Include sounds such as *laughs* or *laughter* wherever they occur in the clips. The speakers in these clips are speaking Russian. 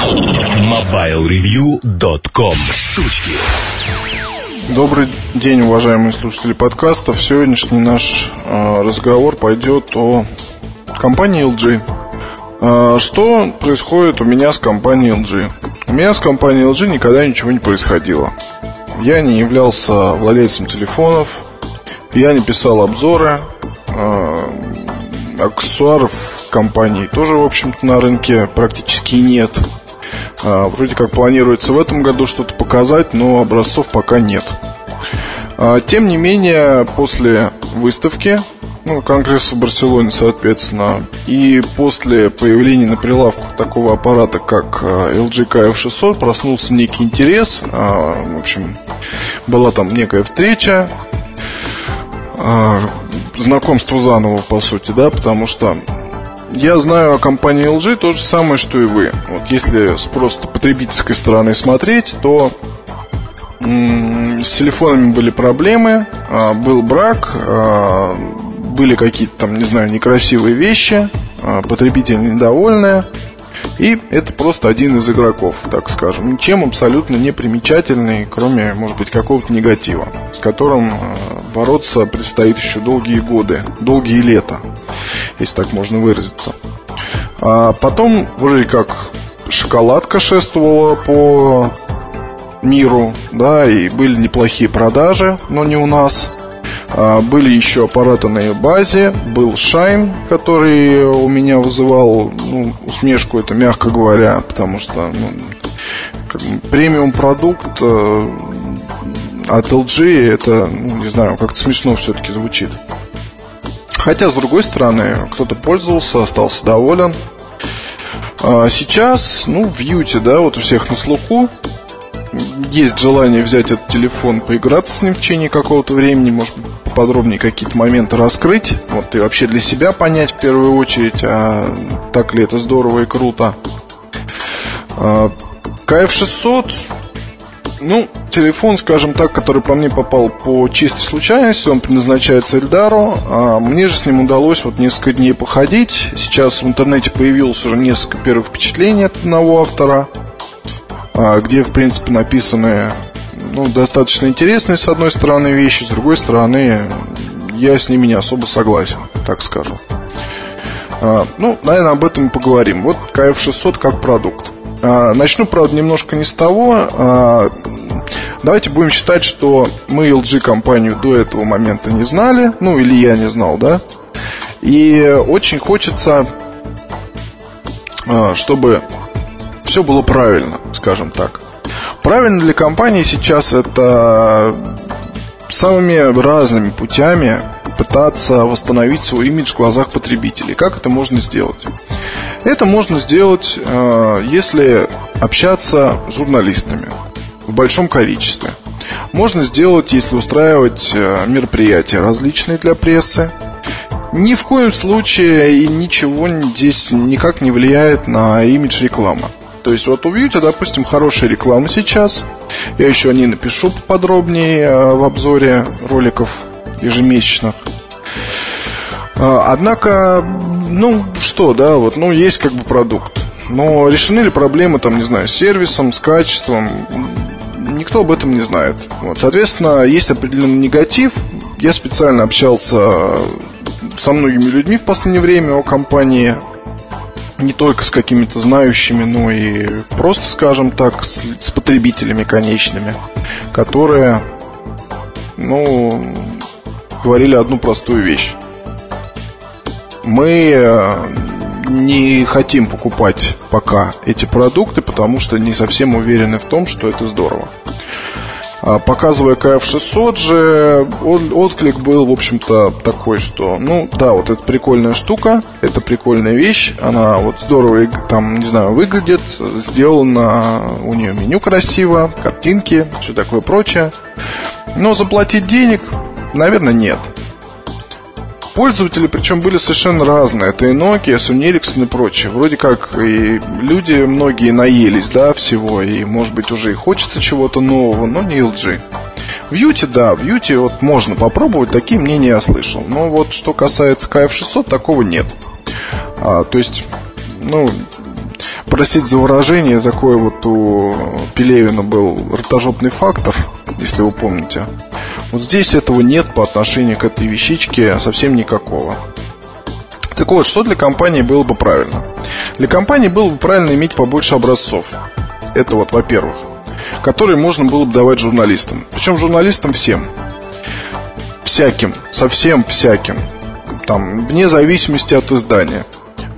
MobileReview.com Штучки Добрый день, уважаемые слушатели подкастов. Сегодняшний наш э, разговор пойдет о компании LG. Э, что происходит у меня с компанией LG? У меня с компанией LG никогда ничего не происходило. Я не являлся владельцем телефонов, я не писал обзоры, э, аксессуаров компании тоже, в общем-то, на рынке практически нет. Э, вроде как планируется в этом году что-то показать, но образцов пока нет. Э, тем не менее, после выставки ну, Конгресс в Барселоне, соответственно. И после появления на прилавках такого аппарата, как LG KF600, проснулся некий интерес. А, в общем, была там некая встреча, а, знакомство заново, по сути, да, потому что я знаю о компании LG то же самое, что и вы. Вот если с просто потребительской стороны смотреть, то с телефонами были проблемы, а, был брак, были какие-то там, не знаю, некрасивые вещи, а, потребители недовольные. И это просто один из игроков, так скажем. Ничем абсолютно не примечательный, кроме, может быть, какого-то негатива, с которым а, бороться предстоит еще долгие годы, долгие лета, если так можно выразиться. А потом, вроде как, шоколадка шествовала по миру, да, и были неплохие продажи, но не у нас. А, были еще аппараты на базе, был Shine, который у меня вызывал ну, усмешку, это мягко говоря, потому что ну, премиум продукт э, от LG это, ну, не знаю, как-то смешно все-таки звучит. Хотя, с другой стороны, кто-то пользовался, остался доволен. А сейчас, ну, в Юте, да, вот у всех на слуху, есть желание взять этот телефон, поиграться с ним в течение какого-то времени, может быть, поподробнее какие-то моменты раскрыть, вот, и вообще для себя понять в первую очередь, а так ли это здорово и круто. А, КФ-600, ну, телефон, скажем так, который по мне попал по чистой случайности, он предназначается Эльдару. А мне же с ним удалось вот несколько дней походить. Сейчас в интернете появилось уже несколько первых впечатлений от одного автора – а, где, в принципе, написаны ну, достаточно интересные, с одной стороны, вещи, с другой стороны, я с ними не особо согласен, так скажу. А, ну, наверное, об этом и поговорим. Вот KF600 как продукт. А, начну, правда, немножко не с того. Давайте будем считать, что мы LG компанию до этого момента не знали, ну или я не знал, да. И очень хочется, чтобы все было правильно, скажем так. Правильно для компании сейчас это самыми разными путями пытаться восстановить свой имидж в глазах потребителей. Как это можно сделать? Это можно сделать, э, если общаться с журналистами в большом количестве. Можно сделать, если устраивать э, мероприятия различные для прессы. Ни в коем случае и ничего здесь никак не влияет на имидж рекламы. То есть вот у View, допустим, хорошая реклама сейчас. Я еще о ней напишу подробнее э, в обзоре роликов ежемесячных. Э, однако, ну что, да, вот, ну есть как бы продукт. Но решены ли проблемы, там, не знаю, с сервисом, с качеством? Никто об этом не знает. Вот, соответственно, есть определенный негатив. Я специально общался со многими людьми в последнее время о компании не только с какими-то знающими, но и просто, скажем так, с, с потребителями конечными, которые, ну, говорили одну простую вещь. Мы э, не хотим покупать пока эти продукты, потому что не совсем уверены в том, что это здорово. А, показывая KF600 же, отклик был, в общем-то, такой, что, ну, да, вот это прикольная штука, это прикольная вещь, она вот здорово, там, не знаю, выглядит, сделано у нее меню красиво, картинки, все такое прочее. Но заплатить денег, наверное, нет. Пользователи, причем были совершенно разные. Это и Nokia, Sony Ericsson и прочее. Вроде как и люди многие наелись, да, всего. И, может быть, уже и хочется чего-то нового, но не LG. В Юте, да, в Юте вот можно попробовать, такие мнения я слышал. Но вот что касается KF600, такого нет. А, то есть, ну, простите за выражение, такой вот у Пелевина был ротожопный фактор, если вы помните. Вот здесь этого нет по отношению к этой вещичке совсем никакого. Так вот, что для компании было бы правильно? Для компании было бы правильно иметь побольше образцов. Это вот, во-первых. Которые можно было бы давать журналистам. Причем журналистам всем. Всяким. Совсем всяким. Там, вне зависимости от издания.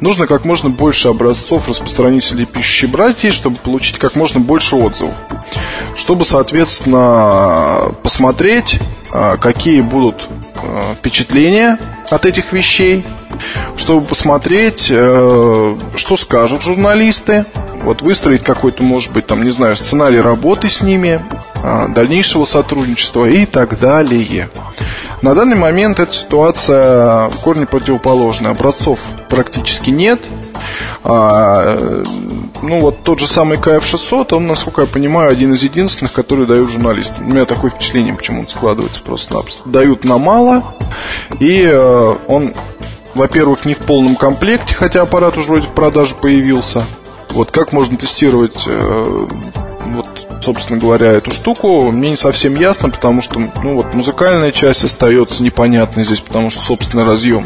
Нужно как можно больше образцов распространителей пищи братьев, чтобы получить как можно больше отзывов. Чтобы, соответственно, посмотреть, а, какие будут а, впечатления от этих вещей, чтобы посмотреть, э, что скажут журналисты, вот выстроить какой-то, может быть, там, не знаю, сценарий работы с ними, а, дальнейшего сотрудничества и так далее. На данный момент эта ситуация в корне противоположная. Образцов практически нет. А, ну, вот тот же самый КФ-600, он, насколько я понимаю, один из единственных, который дают журналистам. У меня такое впечатление почему-то складывается просто-напросто. Дают на мало, и э, он, во-первых, не в полном комплекте, хотя аппарат уже вроде в продаже появился. Вот как можно тестировать э, вот, собственно говоря, эту штуку, мне не совсем ясно, потому что, ну, вот музыкальная часть остается непонятной здесь, потому что собственный разъем.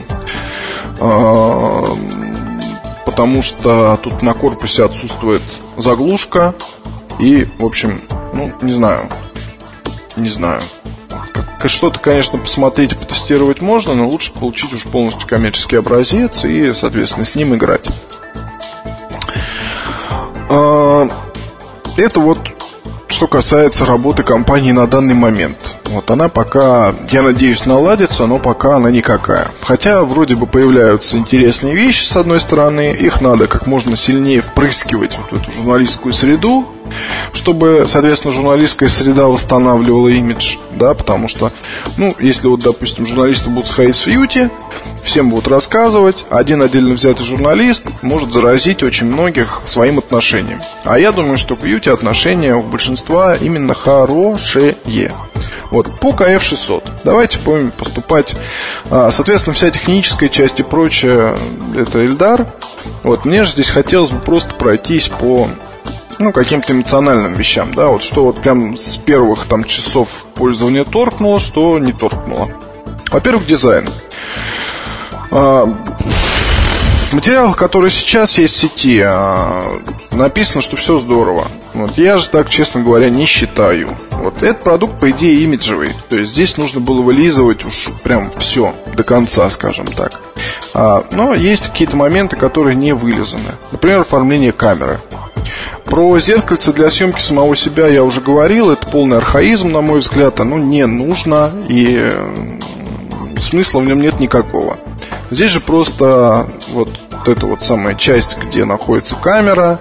А, потому что тут на корпусе отсутствует заглушка. И, в общем, ну, не знаю. Не знаю. Что-то, конечно, посмотреть потестировать можно, но лучше получить уж полностью коммерческий образец и, соответственно, с ним играть. Это вот что касается работы компании на данный момент. Вот она пока, я надеюсь, наладится, но пока она никакая. Хотя вроде бы появляются интересные вещи с одной стороны, их надо как можно сильнее впрыскивать в эту журналистскую среду, чтобы, соответственно, журналистская среда восстанавливала имидж, да, потому что, ну, если вот, допустим, журналисты будут сходить в фьюти, всем будут рассказывать, один отдельно взятый журналист может заразить очень многих своим отношением. А я думаю, что в фьюти отношения у большинства именно хорошие. Вот, по КФ-600. Давайте будем поступать. А, соответственно, вся техническая часть и прочее, это Эльдар. Вот, мне же здесь хотелось бы просто пройтись по ну, каким-то эмоциональным вещам, да, вот что вот прям с первых там часов пользования торкнуло, что не торкнуло. Во-первых, дизайн. А, в материалах, которые сейчас есть в сети, а, написано, что все здорово. Вот я же так, честно говоря, не считаю. Вот этот продукт, по идее, имиджевый. То есть здесь нужно было вылизывать уж прям все до конца, скажем так. А, но есть какие-то моменты, которые не вылизаны. Например, оформление камеры. Про зеркальце для съемки самого себя я уже говорил. Это полный архаизм, на мой взгляд. Оно не нужно и смысла в нем нет никакого. Здесь же просто вот, эта вот самая часть, где находится камера,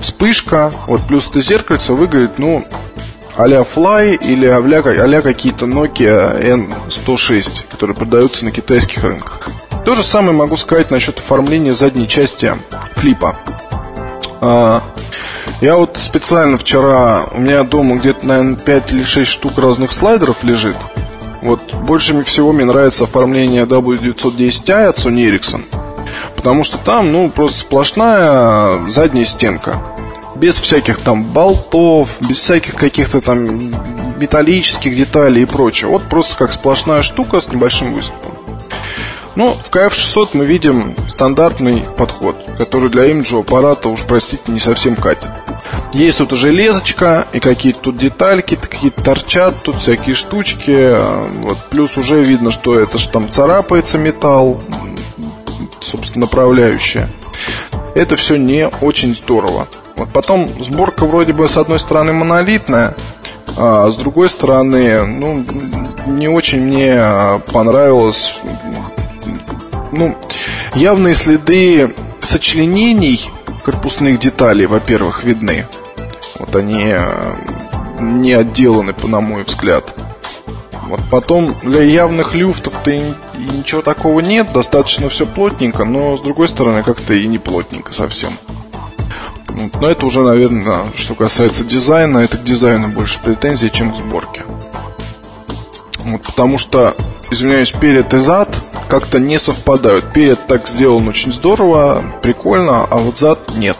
вспышка, вот плюс это зеркальце выглядит, ну, а-ля Fly или а-ля, какие-то Nokia N106, которые продаются на китайских рынках. То же самое могу сказать насчет оформления задней части флипа. А, я вот специально вчера, у меня дома где-то, наверное, 5 или 6 штук разных слайдеров лежит. Вот больше всего мне нравится оформление W910i от Sony Ericsson. Потому что там, ну, просто сплошная задняя стенка. Без всяких там болтов, без всяких каких-то там металлических деталей и прочего. Вот просто как сплошная штука с небольшим выступом. Ну, в KF600 мы видим стандартный подход, который для имиджевого аппарата уж, простите, не совсем катит. Есть тут уже лезочка и какие-то тут детальки, какие-то торчат, тут всякие штучки. Вот. Плюс уже видно, что это же там царапается металл, собственно, направляющая. Это все не очень здорово. Вот потом сборка вроде бы с одной стороны монолитная, а с другой стороны, ну, не очень мне понравилось ну, явные следы сочленений корпусных деталей, во-первых, видны. Вот они э, не отделаны, по на мой взгляд. Вот потом для явных люфтов-то ничего такого нет, достаточно все плотненько, но с другой стороны как-то и не плотненько совсем. Вот, но это уже, наверное, что касается дизайна, это к дизайну больше претензий, чем к сборке. Вот, потому что, извиняюсь, перед и зад как-то не совпадают. Перед так сделан очень здорово, прикольно, а вот зад нет.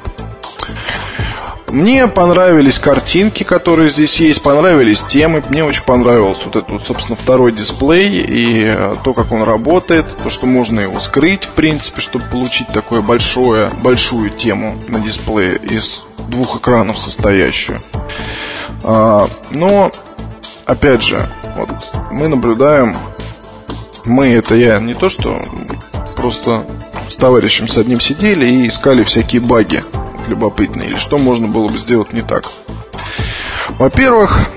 мне понравились картинки, которые здесь есть, понравились темы. Мне очень понравился вот этот, собственно, второй дисплей и э, то, как он работает, то, что можно его скрыть, в принципе, чтобы получить такое большое, большую тему на дисплее из двух экранов состоящую. А, но, опять же, вот мы наблюдаем, мы это я не то, что просто с товарищем с одним сидели и искали всякие баги любопытные, или что можно было бы сделать не так. Во-первых,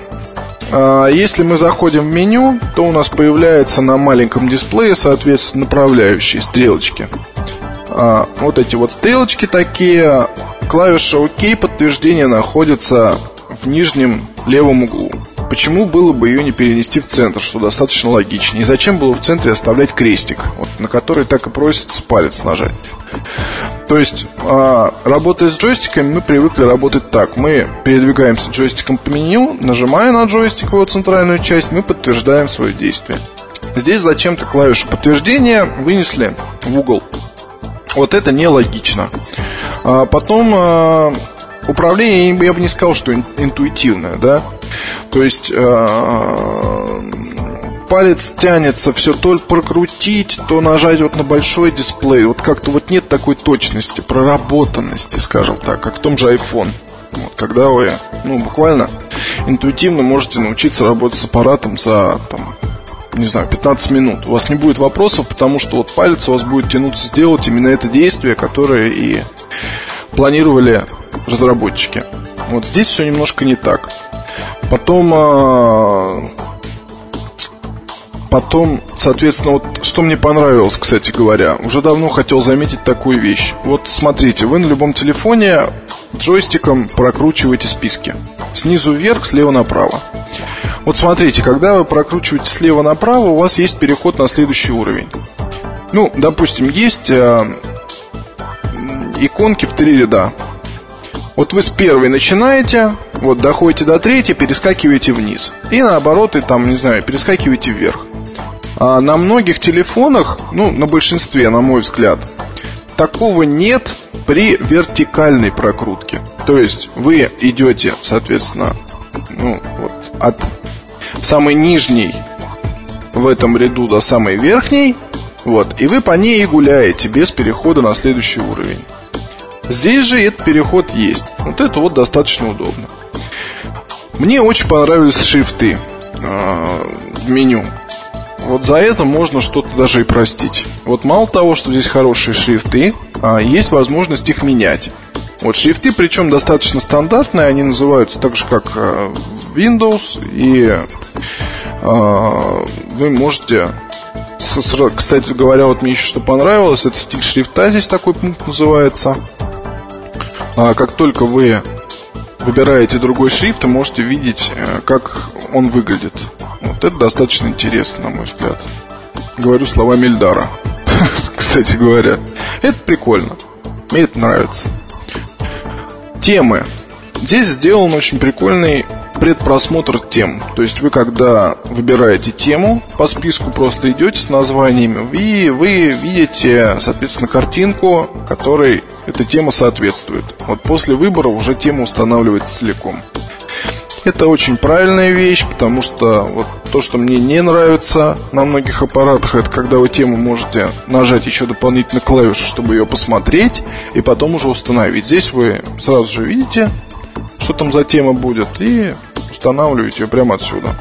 а, если мы заходим в меню, то у нас появляется на маленьком дисплее, соответственно, направляющие стрелочки. А, вот эти вот стрелочки такие, клавиша ОК, подтверждение находится в нижнем левом углу. Почему было бы ее не перенести в центр, что достаточно логично? И зачем было в центре оставлять крестик, вот, на который так и просится палец нажать? То есть, э, работая с джойстиками, мы привыкли работать так. Мы передвигаемся джойстиком по меню, нажимая на джойстик его центральную часть, мы подтверждаем свое действие. Здесь зачем-то клавишу подтверждения вынесли в угол. Вот это нелогично. А потом э, управление, я бы не сказал, что интуитивное, да. То есть э, палец тянется все то прокрутить, то нажать вот на большой дисплей. Вот как-то вот нет такой точности, проработанности, скажем так, как в том же iPhone. Вот, когда вы, ну, буквально интуитивно можете научиться работать с аппаратом за, там, не знаю, 15 минут. У вас не будет вопросов, потому что вот палец у вас будет тянуться сделать именно это действие, которое и планировали разработчики. Вот здесь все немножко не так. Потом а, Потом, соответственно, вот что мне понравилось, кстати говоря, уже давно хотел заметить такую вещь. Вот смотрите, вы на любом телефоне джойстиком прокручиваете списки. Снизу вверх, слева направо. Вот смотрите, когда вы прокручиваете слева направо, у вас есть переход на следующий уровень. Ну, допустим, есть э, иконки в три ряда. Вот вы с первой начинаете, вот доходите до третьей, перескакиваете вниз. И наоборот, и там, не знаю, перескакиваете вверх. А на многих телефонах, ну, на большинстве, на мой взгляд, такого нет при вертикальной прокрутке. То есть вы идете, соответственно, ну, вот от самой нижней в этом ряду до самой верхней, вот, и вы по ней и гуляете без перехода на следующий уровень. Здесь же этот переход есть. Вот это вот достаточно удобно. Мне очень понравились шрифты э, в меню. Вот за это можно что-то даже и простить. Вот мало того, что здесь хорошие шрифты, а есть возможность их менять. Вот шрифты, причем достаточно стандартные, они называются так же, как э, Windows, и э, вы можете кстати говоря, вот мне еще что понравилось, это стиль шрифта, здесь такой пункт называется. А как только вы выбираете другой шрифт, вы можете видеть, э, как он выглядит. Вот это достаточно интересно, на мой взгляд. Говорю словами Эльдара. *laughs* Кстати говоря. Это прикольно. Мне это нравится. Темы. Здесь сделан очень прикольный предпросмотр тем. То есть вы когда выбираете тему, по списку просто идете с названиями, и вы видите, соответственно, картинку, которой эта тема соответствует. Вот после выбора уже тема устанавливается целиком. Это очень правильная вещь, потому что вот то, что мне не нравится на многих аппаратах, это когда вы тему можете нажать еще дополнительно клавишу, чтобы ее посмотреть, и потом уже установить. Здесь вы сразу же видите, что там за тема будет, и устанавливаете ее прямо отсюда.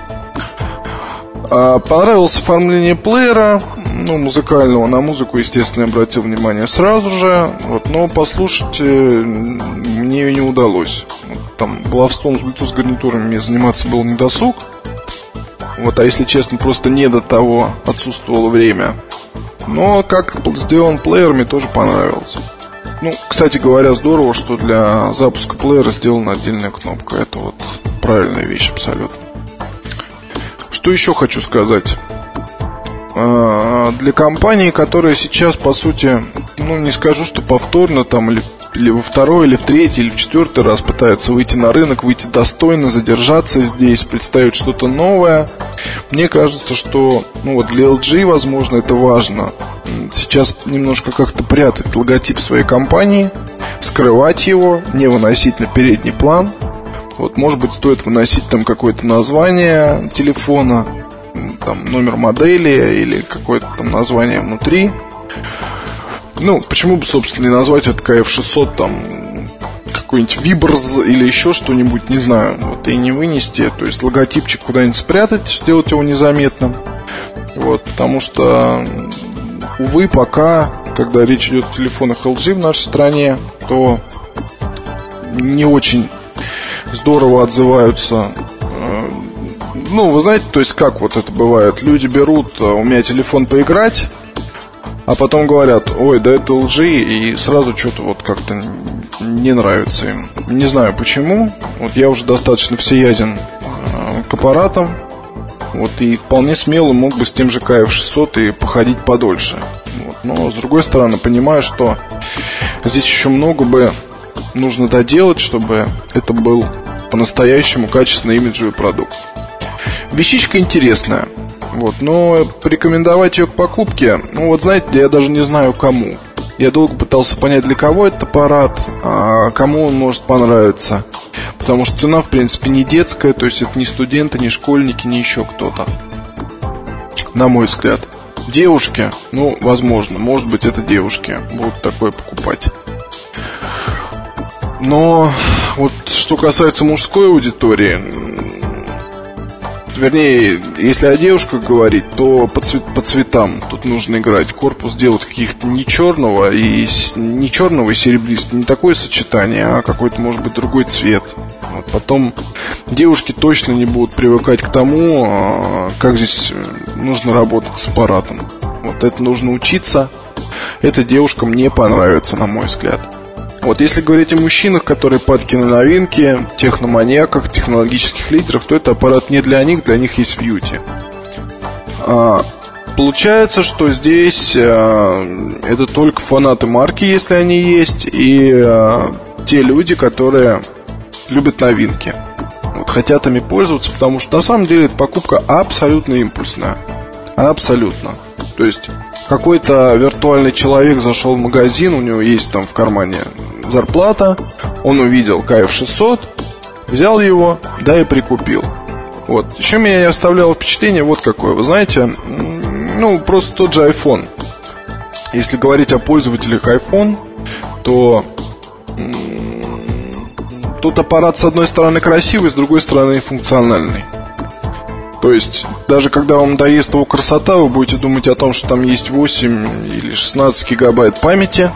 А, понравилось оформление плеера, ну, музыкального. На музыку, естественно, обратил внимание сразу же. Вот, но послушать мне не удалось. Там баловством с Bluetooth гарнитурами мне заниматься было недосуг. Вот, а если честно, просто не до того отсутствовало время. Но как сделан плеер, мне тоже понравился. Ну, кстати говоря, здорово, что для запуска плеера сделана отдельная кнопка. Это вот правильная вещь абсолютно. Что еще хочу сказать? А, для компании, которая сейчас, по сути, ну, не скажу, что повторно там или или во второй, или в третий, или в четвертый раз пытаются выйти на рынок, выйти достойно, задержаться здесь, представить что-то новое. Мне кажется, что ну вот для LG, возможно, это важно. Сейчас немножко как-то прятать логотип своей компании, скрывать его, не выносить на передний план. Вот, может быть, стоит выносить там какое-то название телефона, там номер модели или какое-то там название внутри. Ну, почему бы, собственно, не назвать это KF600 там какой-нибудь Вибрз или еще что-нибудь, не знаю, вот и не вынести, то есть логотипчик куда-нибудь спрятать, сделать его незаметным. Вот, потому что, увы, пока, когда речь идет о телефонах LG в нашей стране, то не очень здорово отзываются э, ну, вы знаете, то есть как вот это бывает? Люди берут э, у меня телефон поиграть, а потом говорят, ой, да это лжи, и сразу что-то вот как-то не нравится им. Не знаю почему. Вот я уже достаточно всеяден э, к аппаратам. Вот и вполне смело мог бы с тем же KF600 и походить подольше. Вот. Но с другой стороны, понимаю, что здесь еще много бы нужно доделать, чтобы это был по-настоящему качественный имиджевый продукт. Вещичка интересная. Вот, но порекомендовать ее к покупке, ну вот знаете, я даже не знаю кому. Я долго пытался понять, для кого этот аппарат, а кому он может понравиться. Потому что цена, в принципе, не детская, то есть это не студенты, не школьники, не еще кто-то. На мой взгляд. Девушки, ну, возможно, может быть, это девушки будут такое покупать. Но вот что касается мужской аудитории, вернее, если о девушках говорить, то по, цвет, по цветам тут нужно играть. Корпус делать каких-то не черного и не черного и серебристого, не такое сочетание, а какой-то, может быть, другой цвет. Вот. Потом девушки точно не будут привыкать к тому, а, как здесь нужно работать с аппаратом. Вот это нужно учиться. Это девушкам не понравится, на мой взгляд. Вот если говорить о мужчинах, которые падки на новинки, техноманьяках, технологических лидерах, то это аппарат не для них, для них есть бьюти. А, получается, что здесь а, это только фанаты марки, если они есть, и а, те люди, которые любят новинки. Вот, хотят ими пользоваться, потому что на самом деле эта покупка абсолютно импульсная. Абсолютно. То есть какой-то виртуальный человек зашел в магазин, у него есть там в кармане зарплата, он увидел KF600, взял его, да и прикупил. Вот. Еще меня не оставляло впечатление вот какое. Вы знаете, ну, просто тот же iPhone. Если говорить о пользователях iPhone, то тут аппарат с одной стороны красивый, с другой стороны функциональный. То есть, даже когда вам доест его красота, вы будете думать о том, что там есть 8 или 16 гигабайт памяти,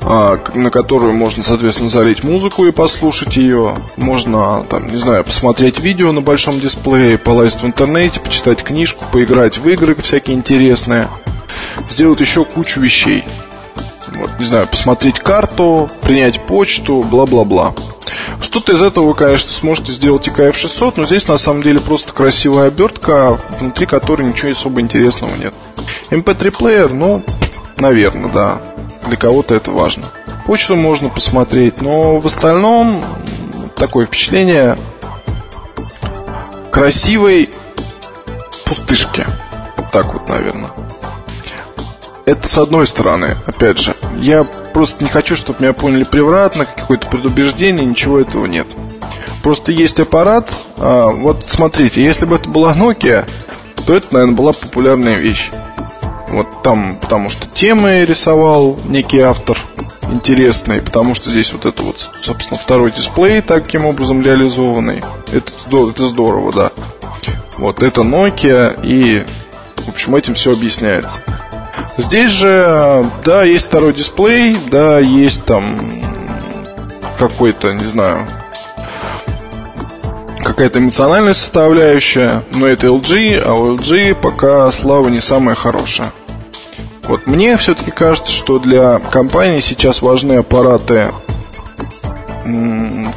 а, на которую можно, соответственно, залить музыку и послушать ее. Можно, там, не знаю, посмотреть видео на большом дисплее, полазить в интернете, почитать книжку, поиграть в игры всякие интересные. Сделать еще кучу вещей. Вот, не знаю, посмотреть карту, принять почту, бла-бла-бла. Что-то из этого вы, конечно, сможете сделать и KF600, но здесь на самом деле просто красивая обертка, внутри которой ничего особо интересного нет. MP3-плеер, ну, наверное, да. Для кого-то это важно. Почту можно посмотреть, но в остальном такое впечатление красивой пустышки. Вот так вот, наверное. Это с одной стороны, опять же. Я просто не хочу, чтобы меня поняли превратно, какое-то предубеждение, ничего этого нет. Просто есть аппарат. А, вот смотрите, если бы это была Nokia, то это, наверное, была популярная вещь. Вот там, потому что темы рисовал некий автор интересный, потому что здесь вот это вот, собственно, второй дисплей таким образом реализованный. Это, это здорово, да. Вот это Nokia и, в общем, этим все объясняется. Здесь же, да, есть второй дисплей, да, есть там какой-то, не знаю, какая-то эмоциональная составляющая, но это LG, а у LG пока слава не самая хорошая. Вот мне все-таки кажется, что для компании сейчас важны аппараты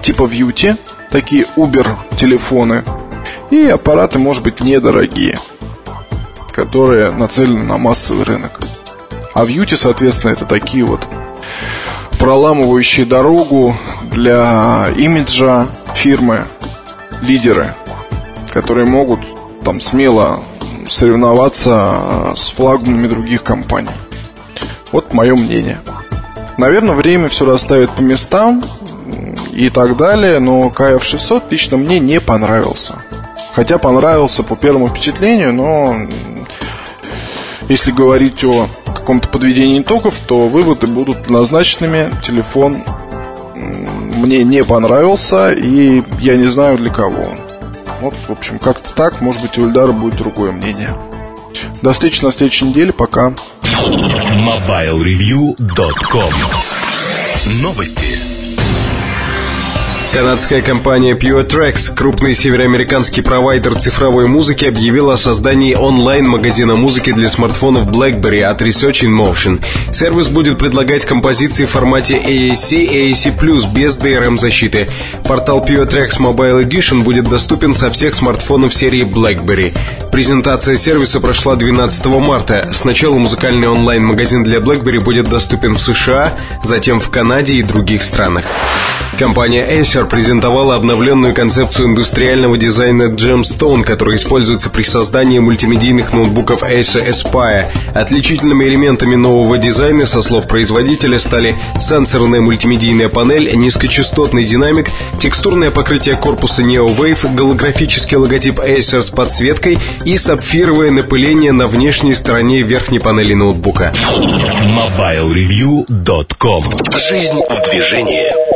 типа View, такие Uber телефоны, и аппараты, может быть, недорогие которые нацелены на массовый рынок. А в Юте, соответственно, это такие вот проламывающие дорогу для имиджа фирмы лидеры, которые могут там смело соревноваться с флагманами других компаний. Вот мое мнение. Наверное, время все расставит по местам и так далее, но KF600 лично мне не понравился. Хотя понравился по первому впечатлению, но если говорить о каком-то подведении итогов, то выводы будут однозначными. Телефон мне не понравился, и я не знаю для кого он. Вот, в общем, как-то так. Может быть, у Ильдара будет другое мнение. До встречи на следующей неделе. Пока. MobileReview.com Новости. Канадская компания Pure Tracks, крупный североамериканский провайдер цифровой музыки, объявила о создании онлайн-магазина музыки для смартфонов BlackBerry от Research in Motion. Сервис будет предлагать композиции в формате AAC, AAC+, без DRM-защиты. Портал Pure Tracks Mobile Edition будет доступен со всех смартфонов серии BlackBerry. Презентация сервиса прошла 12 марта. Сначала музыкальный онлайн-магазин для BlackBerry будет доступен в США, затем в Канаде и других странах. Компания Acer презентовала обновленную концепцию индустриального дизайна Gemstone, который используется при создании мультимедийных ноутбуков Acer Aspire. Отличительными элементами нового дизайна, со слов производителя, стали сенсорная мультимедийная панель, низкочастотный динамик, текстурное покрытие корпуса NeoWave, голографический логотип Acer с подсветкой и сапфировое напыление на внешней стороне верхней панели ноутбука. MobileReview.com Жизнь в движении.